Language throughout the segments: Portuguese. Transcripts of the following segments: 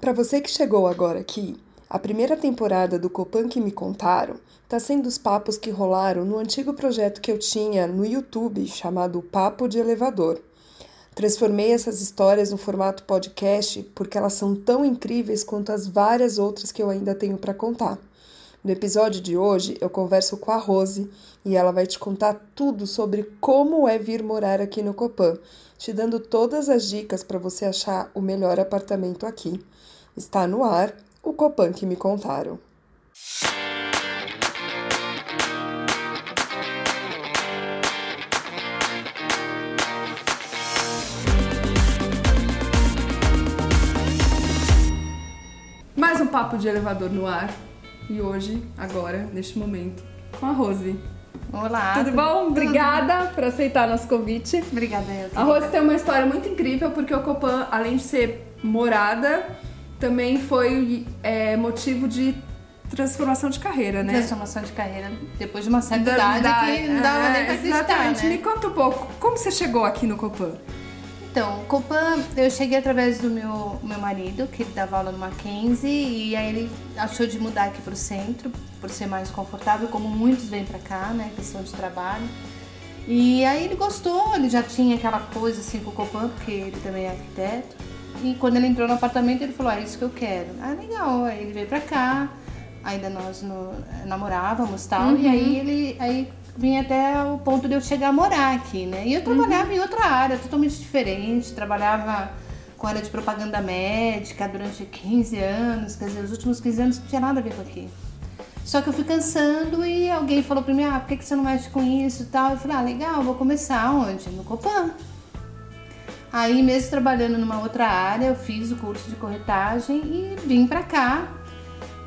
Para você que chegou agora aqui, a primeira temporada do Copan que me contaram está sendo os papos que rolaram no antigo projeto que eu tinha no YouTube chamado Papo de Elevador. Transformei essas histórias no formato podcast porque elas são tão incríveis quanto as várias outras que eu ainda tenho para contar. No episódio de hoje, eu converso com a Rose e ela vai te contar tudo sobre como é vir morar aqui no Copan, te dando todas as dicas para você achar o melhor apartamento aqui. Está no ar o Copan que me contaram. Mais um papo de elevador no ar. E hoje, agora, neste momento, com a Rose. Olá. Tudo bom? Obrigada por aceitar nosso convite. Obrigada. A Rose tem uma história muito incrível porque o Copan, além de ser morada, também foi é, motivo de transformação de carreira, né? Transformação de carreira depois de uma certa idade da, que não dava é, nem pra acreditar, Exatamente. né? Me conta um pouco, como você chegou aqui no Copan? Então, o Copan, eu cheguei através do meu, meu marido, que ele dava aula no Mackenzie, e aí ele achou de mudar aqui pro centro, por ser mais confortável, como muitos vêm pra cá, né, questão de trabalho. E aí ele gostou, ele já tinha aquela coisa assim com o Copan, porque ele também é arquiteto. E quando ele entrou no apartamento, ele falou: Ah, é isso que eu quero. Ah, legal. Aí ele veio pra cá, ainda nós no, namorávamos e tal. Uhum. E aí ele aí vinha até o ponto de eu chegar a morar aqui, né? E eu trabalhava em outra área, totalmente diferente. Trabalhava com a área de propaganda médica durante 15 anos. Quer dizer, os últimos 15 anos não tinha nada a ver com aqui. Só que eu fui cansando e alguém falou pra mim: Ah, por que que você não mexe com isso e tal? Eu falei: Ah, legal, vou começar onde? No Copan. Aí, mesmo trabalhando numa outra área, eu fiz o curso de corretagem e vim pra cá.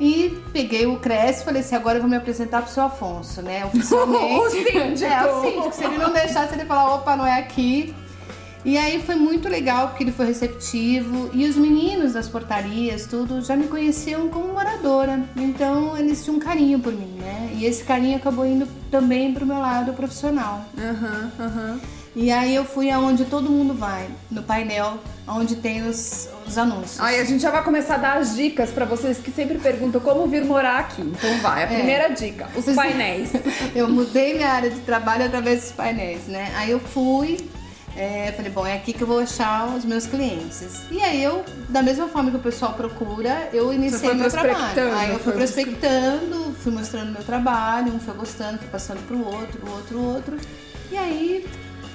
E peguei o Cresce e falei assim: agora eu vou me apresentar pro seu Afonso, né? Oficialmente. O síndico. É, o síndico. Se ele não deixasse, ele falar: opa, não é aqui. E aí foi muito legal porque ele foi receptivo e os meninos das portarias, tudo, já me conheciam como moradora. Então eles tinham um carinho por mim, né? E esse carinho acabou indo também pro meu lado profissional. Aham, aham. E aí eu fui aonde todo mundo vai, no painel, onde tem os, os anúncios. Aí a gente já vai começar a dar as dicas pra vocês que sempre perguntam como vir morar aqui. Então vai, a primeira dica, os painéis. eu mudei minha área de trabalho através dos painéis, né? Aí eu fui, é, falei, bom, é aqui que eu vou achar os meus clientes. E aí eu, da mesma forma que o pessoal procura, eu iniciei foi meu trabalho. Aí eu fui foi prospectando, fui mostrando meu trabalho, um foi gostando, fui passando pro outro, o outro, o outro. E aí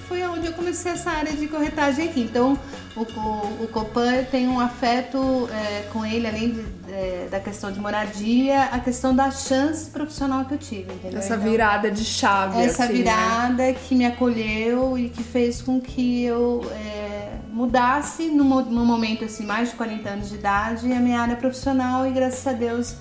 foi onde eu comecei essa área de corretagem aqui. Então, o, o, o Copan tem um afeto é, com ele, além de, é, da questão de moradia, a questão da chance profissional que eu tive, entendeu? Essa Então, virada de chave, essa assim, né? virada que me acolheu e que fez com que eu é, mudasse num, num momento assim, mais de 40 anos de idade, a minha área profissional e graças a Deus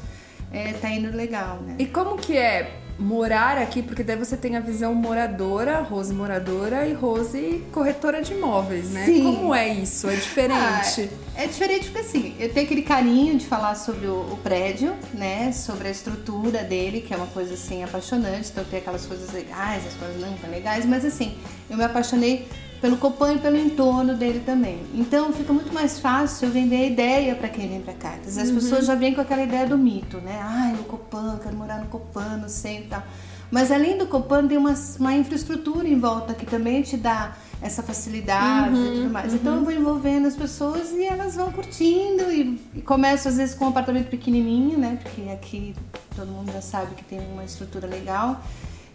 é, tá indo legal, né? E como que é morar aqui? Porque daí você tem a visão moradora, Rose moradora e Rose corretora de imóveis, né? Sim. Como é isso? É diferente. Ah, é diferente porque assim, eu tenho aquele carinho de falar sobre o, o prédio, né? Sobre a estrutura dele, que é uma coisa assim apaixonante. Então tem aquelas coisas legais, as coisas não tão legais, mas assim, eu me apaixonei pelo Copan e pelo entorno dele também. Então fica muito mais fácil eu vender a ideia para quem vem para cá. Quer dizer, as pessoas já vêm com aquela ideia do mito, né? Ai, o Copan, quero morar no Copan, não sei e tal. Mas além do Copan, tem uma, uma infraestrutura em volta que também te dá essa facilidade e tudo mais. Então eu vou envolvendo as pessoas e elas vão curtindo e, e começo às vezes com um apartamento pequenininho, né? Porque aqui todo mundo já sabe que tem uma estrutura legal.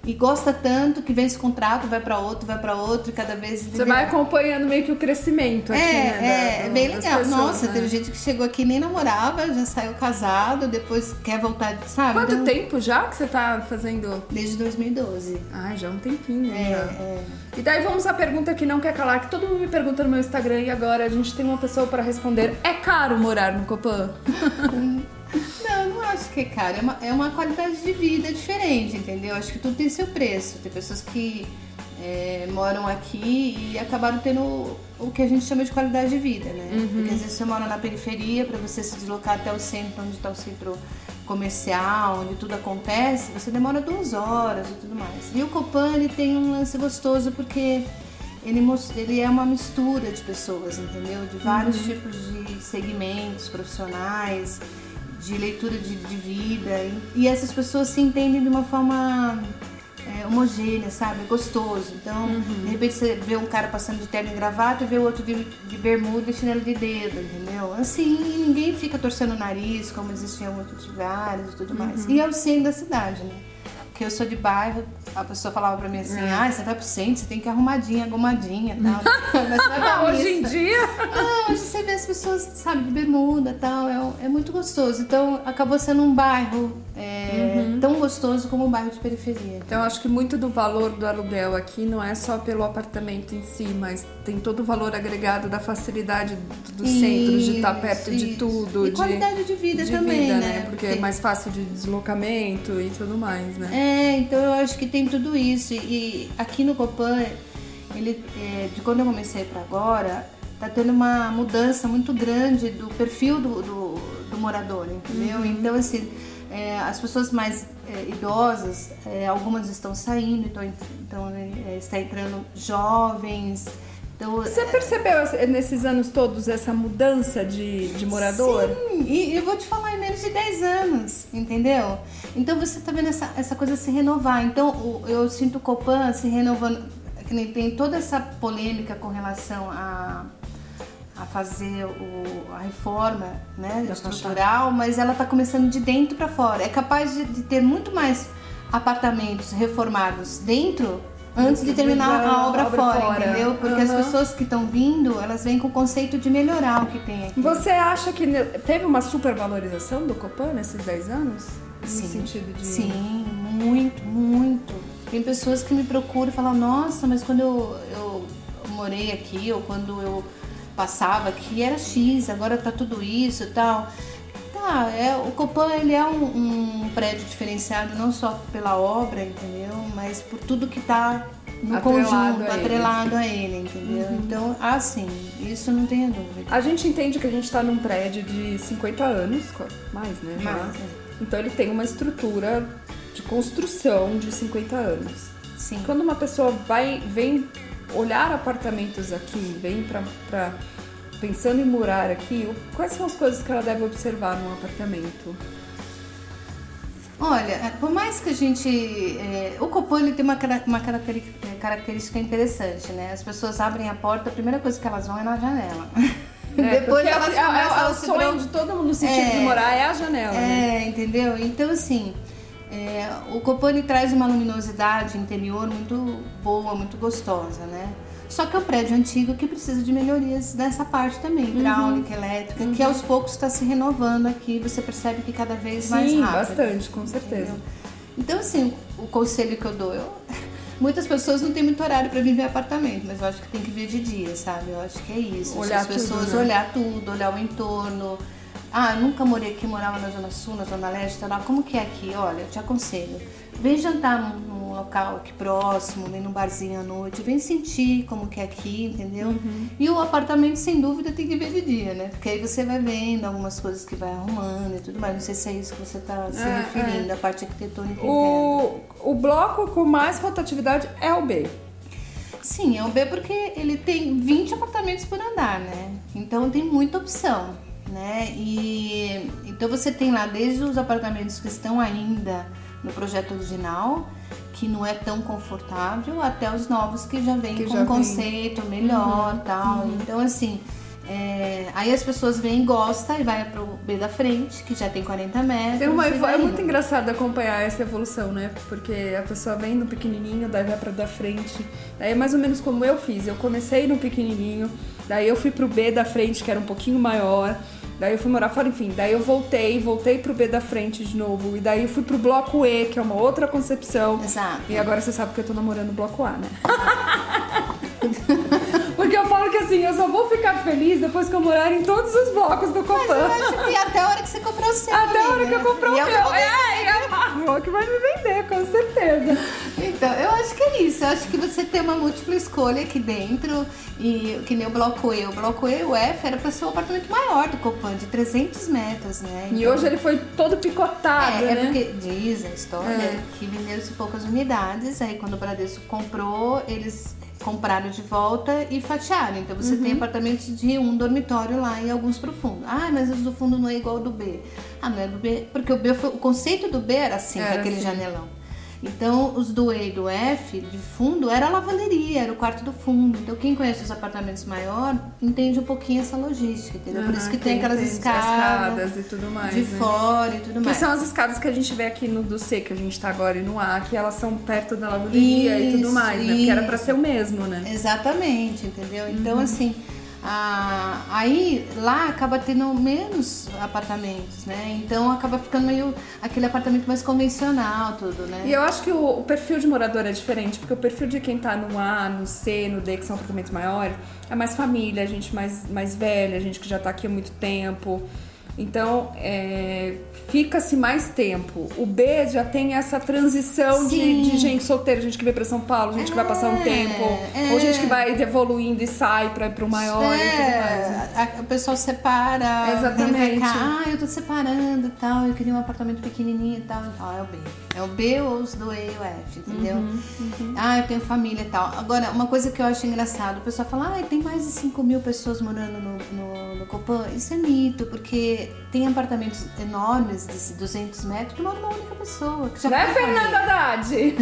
E gosta tanto que vem esse contrato, vai para outro, vai para outro e cada vez Você vai acompanhando meio que o crescimento aqui, é, né? é, da- bem legal. pessoas, Nossa, né? teve gente que chegou aqui e nem namorava, já saiu casado, depois quer voltar, sabe? Quanto Então, tempo já que você tá fazendo? Desde 2012. Ai, já é um tempinho, É, já. é. E daí vamos à pergunta que não quer calar, que todo mundo me pergunta no meu Instagram e agora a gente tem uma pessoa para responder. É caro morar no Copan? Não acho que caro. É uma, é uma qualidade de vida diferente, entendeu? Acho que tudo tem seu preço. Tem pessoas que é, moram aqui e acabaram tendo o que a gente chama de qualidade de vida, né? Porque às vezes você mora na periferia, para você se deslocar até o centro, onde está o centro comercial, onde tudo acontece, você demora duas horas e tudo mais. E o Copan ele tem um lance gostoso porque ele, ele é uma mistura de pessoas, entendeu? De vários uhum. tipos de segmentos profissionais, de leitura de, de vida. E, e, essas pessoas se entendem de uma forma é, homogênea, sabe? Gostoso. Então, uhum. de repente você vê um cara passando de terno e gravata e vê o outro de, de bermuda e chinelo de dedo, entendeu? Assim, ninguém fica torcendo o nariz, como existia em outros lugares e tudo mais. Uhum. E é o centro da cidade, né? Porque eu sou de bairro, a pessoa falava pra mim assim, é. ah, você vai pro centro, você tem que ir arrumadinha, gomadinha e tal. Mas você vai hoje em dia? Não, hoje você vê as pessoas, sabe, de bermuda e tal, é, é muito gostoso. Então, acabou sendo um bairro é, uhum. Tão gostoso como um bairro de periferia. Então, acho que muito do valor do aluguel aqui não é só pelo apartamento em si, mas tem todo o valor agregado da facilidade do, isso, centro, de estar perto isso. de tudo. E de, qualidade de vida de também, vida, né? né? Porque é mais fácil de deslocamento e tudo mais, né? É, então eu acho que tem tudo isso. E aqui no Copan, ele, é, de quando eu comecei para agora, tá tendo uma mudança muito grande do perfil do, do, do morador, entendeu? Uhum. Então, assim, é, as pessoas mais é, idosas, é, algumas estão saindo, então, então é, está entrando jovens. Então, Você é, percebeu nesses anos todos essa mudança de, de morador? Sim, e eu vou te falar em menos de 10 anos, entendeu? Então você está vendo essa, essa coisa se renovar. Então eu sinto o Copan se renovando, que nem tem toda essa polêmica com relação a a fazer o, a reforma né, estrutural, mas ela está começando de dentro para fora. É capaz de, de, ter muito mais apartamentos reformados dentro antes de terminar a obra, obra fora, fora, entendeu? Porque uhum. as pessoas que estão vindo, elas vêm com o conceito de melhorar o que tem aqui. Você acha que teve uma supervalorização do Copan nesses 10 anos? Sim. No sentido de... Sim, muito, muito. Tem pessoas que me procuram e falam, nossa, mas quando eu, eu morei aqui, ou quando eu passava que era X, agora tá tudo isso e tal. Tá, é, o Copan ele é um, um, prédio diferenciado não só pela obra, entendeu? Mas por tudo que tá no atrelado conjunto, a atrelado a ele, entendeu? Uhum. Então, assim, isso não tenho dúvida. A gente entende que a gente está num prédio de 50 anos, mais, né? Mais, é. Então ele tem uma estrutura de construção de 50 anos. Sim. Quando uma pessoa vai, vem olhar apartamentos aqui, vem para pensando em morar aqui, quais são as coisas que ela deve observar num apartamento? Olha, é, por mais que a gente. É, o Copan ele tem uma, uma é, característica interessante, né? As pessoas abrem a porta, a primeira coisa que elas vão é na janela. É, Depois elas é, começam é, é, o sonho de todo mundo no sentido é, de morar é a janela. É, né? entendeu? Então, assim, é, o Copani traz uma luminosidade interior muito boa, muito gostosa, né? Só que é um prédio antigo que precisa de melhorias nessa parte também, uhum. hidráulica, uhum. elétrica, uhum. que aos poucos está se renovando aqui. Você percebe que cada vez Sim, mais rápido. bastante, com certeza. Entendeu? Então, assim, o conselho que eu dou, eu... muitas pessoas não têm muito horário para viver apartamento, mas eu acho que tem que ver de dia, sabe? Eu acho que é isso. Olhar As pessoas tudo, né? olhar tudo, olhar o entorno ah, nunca morei aqui, morava na Zona Sul, na Zona Leste, tá lá. Como que é aqui? Olha, eu te aconselho. Vem jantar num, local aqui próximo, vem num barzinho à noite, vem sentir como que é aqui, entendeu? Uhum. E o apartamento, sem dúvida, tem que ver de dia, né? Porque aí você vai vendo algumas coisas que vai arrumando e tudo mais. Não sei se é isso que você tá se é, referindo, é. a parte arquitetônica o, o bloco com mais rotatividade é o B. Sim, é o B porque ele tem 20 apartamentos por andar, né? Então tem muita opção né? E então você tem lá desde os apartamentos que estão ainda no projeto original, que não é tão confortável, até os novos que já vêm com um conceito vem. melhor, uhum, tal. Uhum. Então assim, é, aí as pessoas vêm e gostam e vai pro B da frente, que já tem 40 metros. Tem uma, é muito engraçado acompanhar essa evolução, né? Porque a pessoa vem no pequenininho, daí vai pra da frente. Aí é mais ou menos como eu fiz. Eu comecei no pequenininho, daí eu fui pro B da frente, que era um pouquinho maior. Daí eu fui morar fora, enfim. Daí eu voltei, voltei pro B da frente de novo. E daí eu fui pro bloco E, que é uma outra concepção. Exato. E agora você sabe que eu tô namorando o bloco A, né? Falo que assim, eu só vou ficar feliz depois que eu morar em todos os blocos do Copan. Mas eu acho que até a hora que você comprou o seu. Até a hora que eu comprei o meu. É, é a que vai me vender, com certeza. Então, eu acho que é isso. Eu acho que você tem uma múltipla escolha aqui dentro. E que nem o bloco E. O bloco E, o F, era pra ser o apartamento maior do Copan, de 300 metros, né? Então, e hoje ele foi todo picotado, é, é né? É porque diz a história é. que venderam-se poucas unidades. Aí quando o Bradesco comprou, eles compraram de volta e fatiaram. Então você tem apartamentos de um dormitório lá e alguns pro fundo. Ah, mas os do fundo não é igual ao do B. Ah, não é do B. Porque o B foi, o conceito do B era assim, Era aquele assim. janelão. Então, os do E e do F, de fundo, era a lavanderia, era o quarto do fundo. Então, quem conhece os apartamentos maior entende um pouquinho essa logística, entendeu? Por isso que tem, aquelas escadas, e tudo mais. de né? fora e tudo Que mais. são as escadas que a gente vê aqui no do C, que a gente tá agora, e no A, que elas são perto da lavanderia e tudo Isso, mais, né? Porque era pra isso. ser o mesmo, né? Exatamente, entendeu? Então, Uhum. assim, a- aí lá acaba tendo menos apartamentos, né? Então acaba ficando meio aquele apartamento mais convencional, tudo, né? E eu acho que o, o perfil de morador é diferente, porque o perfil de quem tá no A, no C, no D, que são apartamentos maiores, é mais família, gente mais, mais velha, gente que já tá aqui há muito tempo. Então, é, fica-se mais tempo. O B já tem essa transição de, de gente solteira, gente que veio pra São Paulo, gente que vai passar um É, tempo, é. ou gente que vai evoluindo e sai pra ir pro maior e tudo mais. né? É, a- o pessoal separa, Exatamente. vem cá, ah, eu tô separando e tal, eu queria um apartamento pequenininho e tal. Ah, é o B. É o B ou os do E e o F, entendeu? Uhum, Ah, eu tenho família e tal. Agora, uma coisa que eu acho engraçado, o pessoal fala, ah, tem mais de 5 mil pessoas morando no, no, no Copan. Isso é mito, porque tem apartamentos enormes de 200 metros que mora uma única pessoa. Que já foi família. Fernanda Haddad?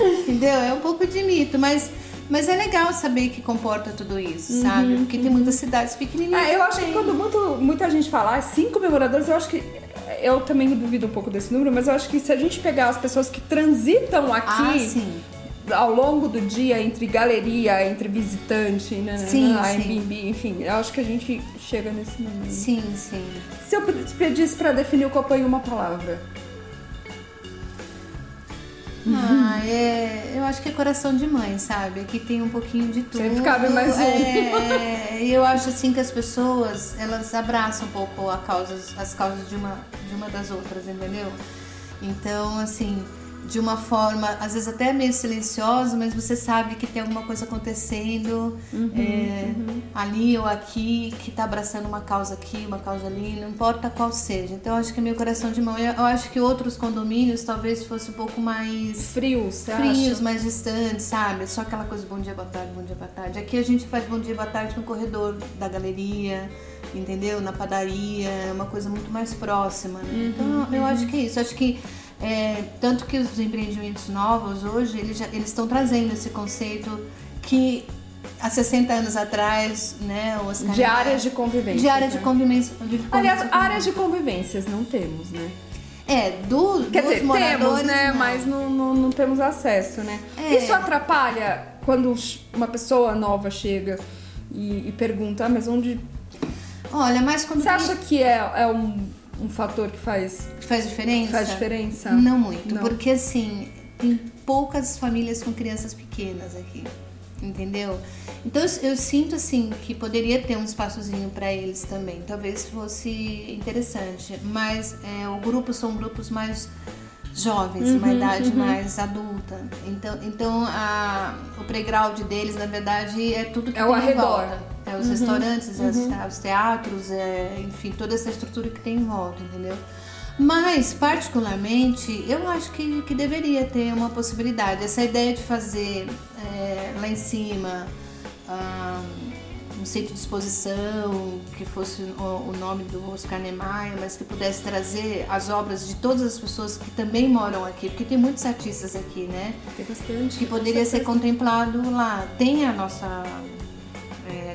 Entendeu? É um pouco de mito, mas, mas é legal saber que comporta tudo isso, sabe? Porque tem muitas cidades pequenininhas. É, eu acho que quando muito, muita gente fala ah, cinco mil moradores, eu acho que. Eu também duvido um pouco desse número, mas eu acho que se a gente pegar as pessoas que transitam Ah, aqui sim. ao longo do dia, entre galeria, entre visitante, né, Sim, né, sim. Airbnb, enfim, eu acho que a gente chega nesse número. Sim, sim. Se eu te pedisse pra definir o Copan em uma palavra, Ah, é, eu acho que é coração de mãe, sabe? Aqui tem um pouquinho de tudo. Sempre cabe mais um. É, e eu acho assim que as pessoas, elas abraçam um pouco a causas, as causas de uma, de uma das outras, entendeu? Então, assim, de uma forma, às vezes até meio silenciosa, mas você sabe que tem alguma coisa acontecendo Uhum, é, ali ou aqui, que tá abraçando uma causa aqui, uma causa ali, não importa qual seja. Então, eu acho que é meu coração de mão. Eu, eu acho que outros condomínios talvez fosse um pouco mais frio, você frios, acha? mais distantes, sabe? Só aquela coisa bom dia, boa tarde, bom dia, boa tarde. Aqui a gente faz bom dia, boa tarde no corredor da galeria, entendeu? Na padaria, é uma coisa muito mais próxima, né? Então eu acho que é isso. Acho que é, tanto que os empreendimentos novos hoje, eles já- eles estão trazendo esse conceito que há 60 anos atrás, né? Oscar De áreas de convivência. de área de né? convivência. de Aliás, convivência. áreas de convivências não temos, né? É, do, Quer dos dizer, moradores, temos, né? não. Mas não, não, não temos acesso, né? É. Isso atrapalha quando uma pessoa nova chega e, e pergunta, ah, mas onde. Olha, mas quando Você acha que é, é um, um fator que faz, faz diferença? faz diferença? Não muito, Não. porque assim, tem poucas famílias com crianças pequenas aqui, entendeu? Então eu, eu sinto assim que poderia ter um espaçozinho para eles também, talvez fosse interessante, mas é, o grupo são grupos mais jovens, Uhum, uma idade mais adulta. Então, então a, o playground deles, na verdade, é tudo que É tem o arredor. volta. É os restaurantes, as- os teatros, é, enfim, toda essa estrutura que tem em volta, entendeu? Mas, particularmente, eu acho que, que deveria ter uma possibilidade. Essa ideia de fazer é, lá em cima ah, um centro de exposição, que fosse o, o nome do Oscar Niemeyer, mas que pudesse trazer as obras de todas as pessoas que também moram aqui, porque tem muitos artistas aqui, né? Tem bastante. que poderia ser contemplado lá. Tem a nossa é,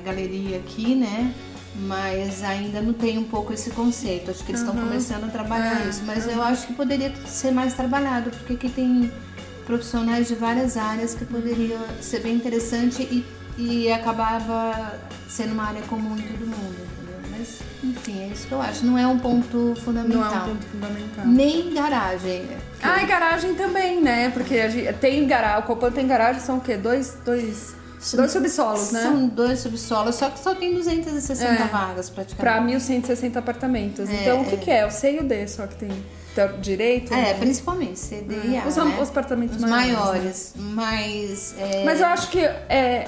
galeria aqui, né? Mas ainda não tem um pouco esse conceito. Acho que eles estão Uhum. começando a trabalhar É, isso. Mas eu acho que poderia ser mais trabalhado, porque aqui tem profissionais de várias áreas que poderia ser bem interessante e, e acabava sendo uma área comum em todo mundo, entendeu? Mas, enfim, é isso que eu acho. Não é um ponto fundamental. Não é um ponto fundamental. Nem garagem. Ah, e garagem também, né? Porque a gente tem garagem, o Copan tem garagem, são o quê? Dois, dois, dois subsolos, né? São dois subsolos, só que só tem 260 É. vagas Pra praticamente. 1.160 apartamentos. É, então, o que, é. que é? O C e o D só que tem direito? É, Não. principalmente CD e A, Os, né? os apartamentos Os maiores. né? maiores. Mas. é, Mas eu acho que é,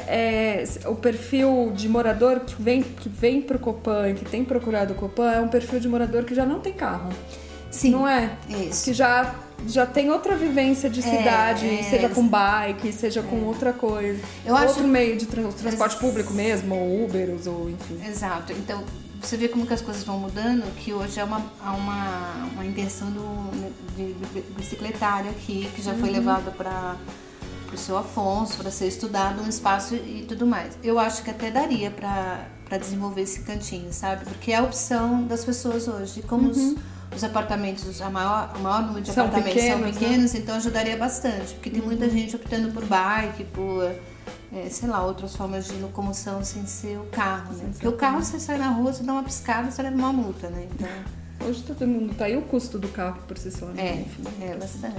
é, o perfil de morador que vem, que vem pro Copan, que tem procurado o Copan, é um perfil de morador que já não tem carro. Sim. Não é? Isso. Que já já tem outra vivência de cidade, é, seja com bike, seja com outra coisa. Eu Outro acho- meio de tra- transporte público mesmo, ou Uberos, ou enfim. Exato. Então, você vê como que as coisas vão mudando, que hoje é uma, há uma, uma intenção do, de bicicletário aqui, que já foi levado para o seu Afonso, para ser estudado um espaço e tudo mais. Eu acho que até daria para desenvolver esse cantinho, sabe? Porque é a opção das pessoas hoje. Como os, os apartamentos, a maior, o maior número de São apartamentos pequenos, são né? pequenos, então ajudaria bastante. Porque tem muita gente optando por bike, por é, sei lá, outras formas de locomoção sem ser o carro, né? Porque o carro você sai na rua, você dá uma piscada, você leva uma multa, né? Então, Hoje todo mundo tá aí o custo do carro por si só, né? é, Enfim. é bastante.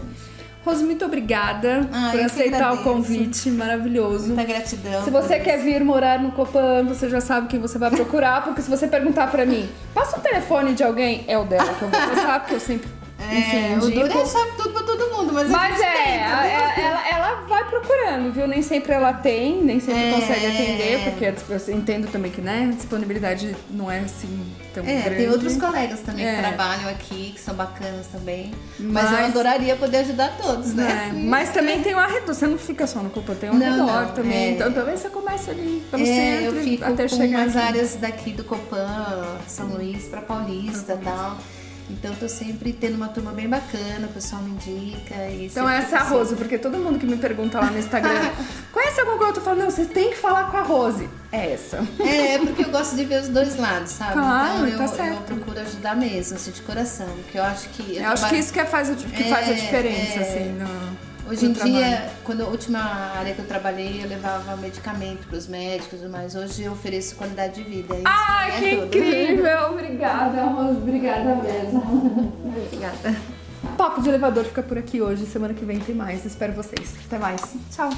Rose, muito obrigada Ah, por aceitar o convite maravilhoso. Muita gratidão. Se você quer vir morar no Copan, você já sabe quem você vai procurar, porque se você perguntar pra mim, passa o telefone de alguém, é o dela que eu vou passar, porque eu sempre, enfim, É, o indico. duro é sabe tudo pra todo mas, Mas gente é, a- ela, ela vai procurando, viu? Nem sempre ela tem, nem sempre É. consegue atender, porque eu entendo também que, né, a disponibilidade não é assim tão É, grande. tem outros colegas também É. que trabalham aqui, que são bacanas também. Mas, Mas- eu adoraria poder ajudar todos, né? É, mas também tem o arredor, você não fica só no Copan, tem o Não, arredor não, também. é. Então talvez você comece ali pelo É, eu centro fico até com chegar umas aqui. áreas daqui do Copan, São Luís pra Paulista e tal. Então tô sempre tendo uma turma bem bacana, o pessoal me indica. E Então essa é a. Rose, porque todo mundo que me pergunta lá no Instagram, conhece alguma coisa? Eu falo, não, você tem que falar com a Rose. É essa. É, porque eu gosto de ver os dois lados, sabe? Claro, então tá eu, certo. eu procuro ajudar mesmo, assim, de coração. Porque eu acho que. Eu acho que isso que faz, a- que faz a É, diferença, é. assim, no, Hoje em dia, quando a última área que eu trabalhei, eu levava medicamento para os médicos, mas hoje eu ofereço qualidade de vida. Isso Ai, é que tudo. incrível! Obrigada, Rose. Obrigada mesmo. Obrigada. Papo de elevador fica por aqui hoje. Semana que vem tem mais. Espero vocês. Até mais. Tchau.